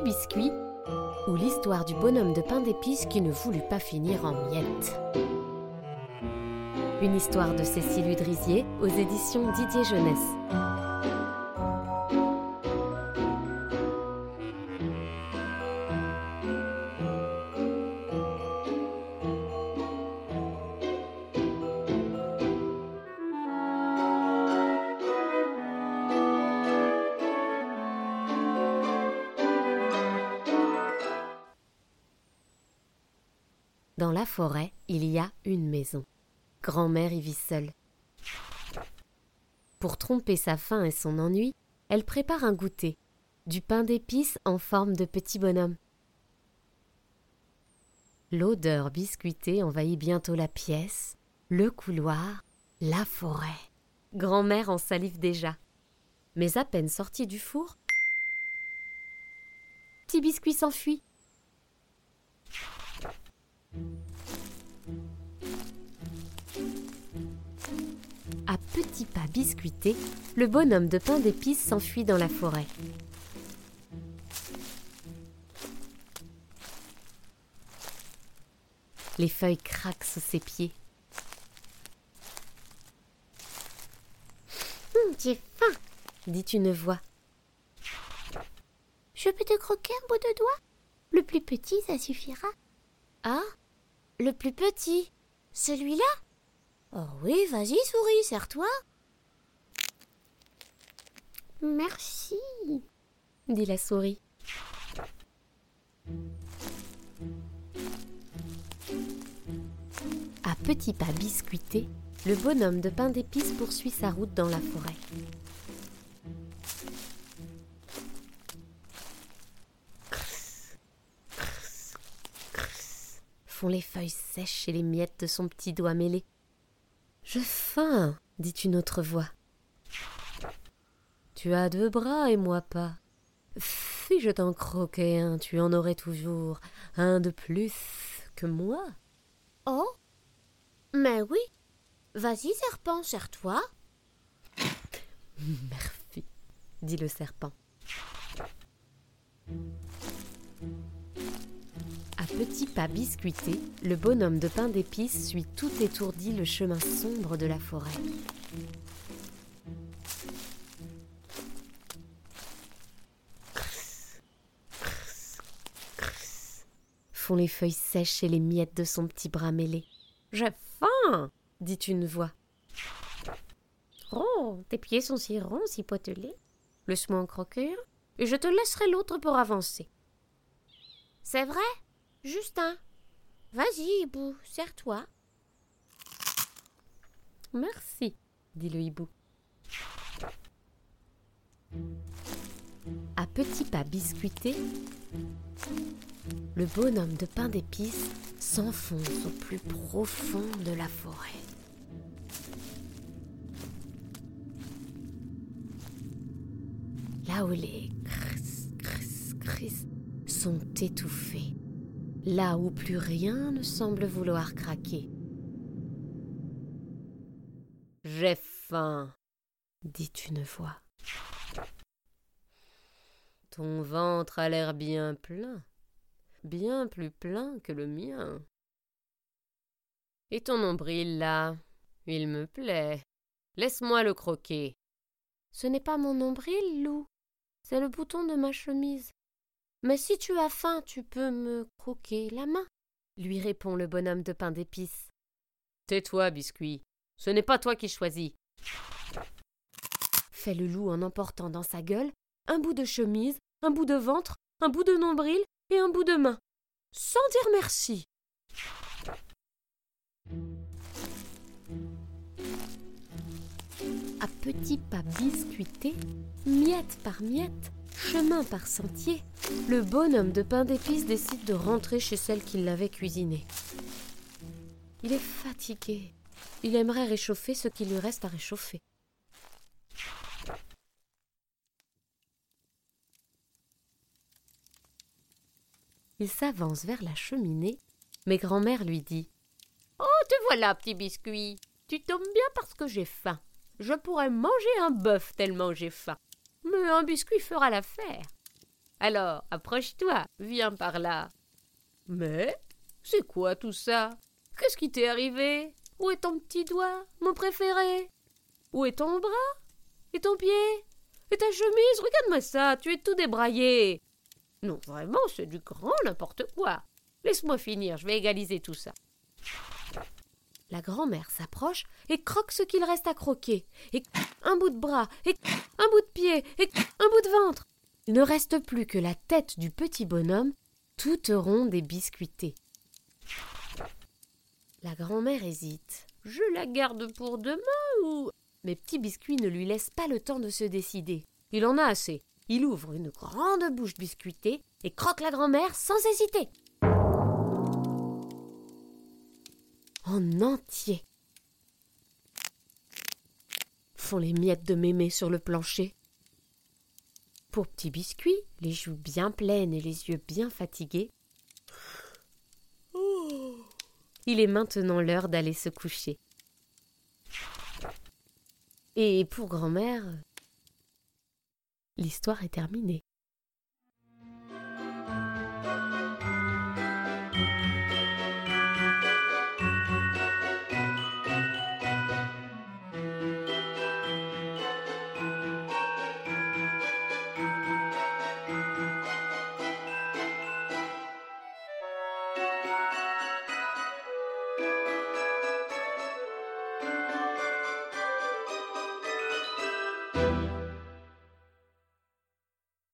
Biscuit ou l'histoire du bonhomme de pain d'épices qui ne voulut pas finir en miettes. Une histoire de Cécile Udrisier aux éditions Didier Jeunesse. Dans la forêt, il y a une maison. Grand-mère y vit seule. Pour tromper sa faim et son ennui, elle prépare un goûter, du pain d'épices en forme de petit bonhomme. L'odeur biscuitée envahit bientôt la pièce, le couloir, la forêt. Grand-mère en salive déjà. Mais à peine sortie du four, Petit biscuit s'enfuit. À petits pas biscuités, le bonhomme de pain d'épices s'enfuit dans la forêt. Les feuilles craquent sous ses pieds. Hum, J'ai faim. Dit une voix. Je peux te croquer un bout de doigt? Le plus petit, ça suffira. Ah Le plus petit Celui-là? Oh oui, vas-y, souris, serre-toi. Merci. dit la souris. À petits pas biscuités, le bonhomme de pain d'épices poursuit sa route dans la forêt. Font les feuilles sèches et les miettes de son petit doigt mêlé. Je faim, dit une autre voix. Tu as deux bras et moi pas. Si je t'en croquais un, tu en aurais toujours un de plus que moi. Oh Mais oui. Vas-y, serpent, serre-toi. Merci, dit le serpent. Petits pas biscuités, le bonhomme de pain d'épices suit tout étourdi le chemin sombre de la forêt. Font les feuilles sèches et les miettes de son petit bras mêlé. J'ai faim, dit une voix. Oh, tes pieds sont si ronds, si potelés. Laisse-moi en croquer et je te laisserai l'autre pour avancer. C'est vrai? Justin Vas-y, hibou, serre-toi. Merci, dit le hibou. À petits pas biscuités, le bonhomme de pain d'épices s'enfonce au plus profond de la forêt. Là où les criss, criss, criss sont étouffés, là où plus rien ne semble vouloir craquer. J'ai faim, dit une voix. Ton ventre a l'air bien plein, bien plus plein que le mien. Et ton nombril là, il me plaît. Laisse-moi le croquer. Ce n'est pas mon nombril, loup, c'est le bouton de ma chemise. Mais si tu as faim, tu peux me croquer la main, lui répond le bonhomme de pain d'épices. Tais-toi, biscuit. Ce n'est pas toi qui choisis. Fait le loup en emportant dans sa gueule un bout de chemise, un bout de ventre, un bout de nombril et un bout de main. Sans dire merci. À petits pas biscuités, miette par miette, chemin par sentier, le bonhomme de pain d'épices décide de rentrer chez celle qui l'avait cuisiné. Il est fatigué. Il aimerait réchauffer ce qui lui reste à réchauffer. Il s'avance vers la cheminée, mais grand-mère lui dit Oh, te voilà, petit biscuit. Tu tombes bien parce que j'ai faim. Je pourrais manger un bœuf tellement j'ai faim. Mais un biscuit fera l'affaire. Alors, approche-toi, viens par là. Mais c'est quoi tout ça? Qu'est-ce qui t'est arrivé? Où est ton petit doigt, mon préféré? Où est ton bras? Et ton pied? Et ta chemise? Regarde-moi ça, tu es tout débraillé. Non, vraiment, c'est du grand n'importe quoi. Laisse-moi finir, je vais égaliser tout ça. La grand-mère s'approche et croque ce qu'il reste à croquer. Et un bout de bras, et un bout de pied, et un bout de ventre. Ne reste plus que la tête du petit bonhomme, toute ronde et biscuitée. La grand-mère hésite. Je la garde pour demain ou? Mais Petit Biscuit ne lui laisse pas le temps de se décider. Il en a assez. Il ouvre une grande bouche biscuitée et croque la grand-mère sans hésiter. En entier. Font les miettes de mémé sur le plancher. Pour Petit Biscuit, les joues bien pleines et les yeux bien fatigués, il est maintenant l'heure d'aller se coucher. Et pour grand-mère, l'histoire est terminée.